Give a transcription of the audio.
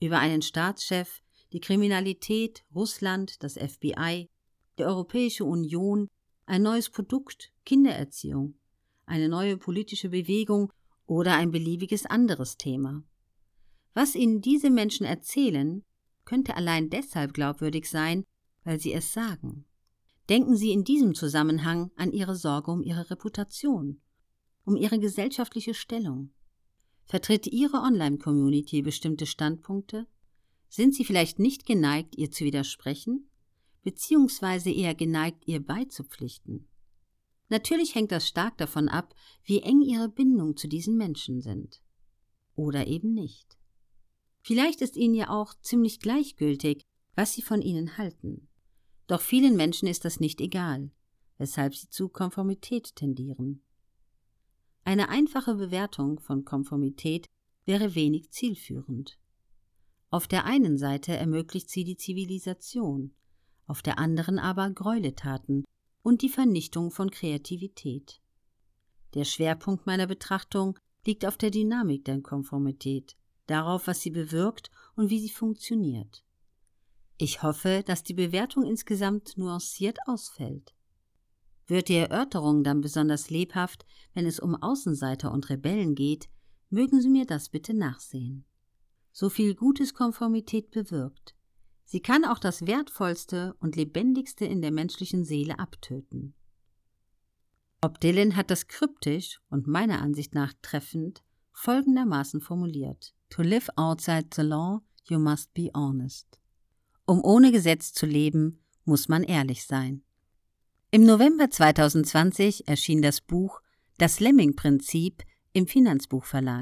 über einen Staatschef, die Kriminalität, Russland, das FBI, die Europäische Union, ein neues Produkt, Kindererziehung, eine neue politische Bewegung oder ein beliebiges anderes Thema. Was Ihnen diese Menschen erzählen, könnte allein deshalb glaubwürdig sein, weil sie es sagen. Denken Sie in diesem Zusammenhang an Ihre Sorge um Ihre Reputation, um Ihre gesellschaftliche Stellung. Vertritt Ihre Online-Community bestimmte Standpunkte? Sind Sie vielleicht nicht geneigt, ihr zu widersprechen? Beziehungsweise eher geneigt, ihr beizupflichten? Natürlich hängt das stark davon ab, wie eng Ihre Bindungen zu diesen Menschen sind. Oder eben nicht. Vielleicht ist Ihnen ja auch ziemlich gleichgültig, was Sie von Ihnen halten. Doch vielen Menschen ist das nicht egal, weshalb sie zu Konformität tendieren. Eine einfache Bewertung von Konformität wäre wenig zielführend. Auf der einen Seite ermöglicht sie die Zivilisation, auf der anderen aber Gräueltaten und die Vernichtung von Kreativität. Der Schwerpunkt meiner Betrachtung liegt auf der Dynamik der Konformität, darauf, was sie bewirkt und wie sie funktioniert. Ich hoffe, dass die Bewertung insgesamt nuanciert ausfällt. Wird die Erörterung dann besonders lebhaft, wenn es um Außenseiter und Rebellen geht, mögen Sie mir das bitte nachsehen. So viel Gutes Konformität bewirkt. Sie kann auch das Wertvollste und Lebendigste in der menschlichen Seele abtöten. Bob Dylan hat das kryptisch und meiner Ansicht nach treffend folgendermaßen formuliert: To live outside the law, you must be honest. Um ohne Gesetz zu leben, muss man ehrlich sein. Im November 2020 erschien das Buch Das Lemming-Prinzip im Finanzbuchverlag.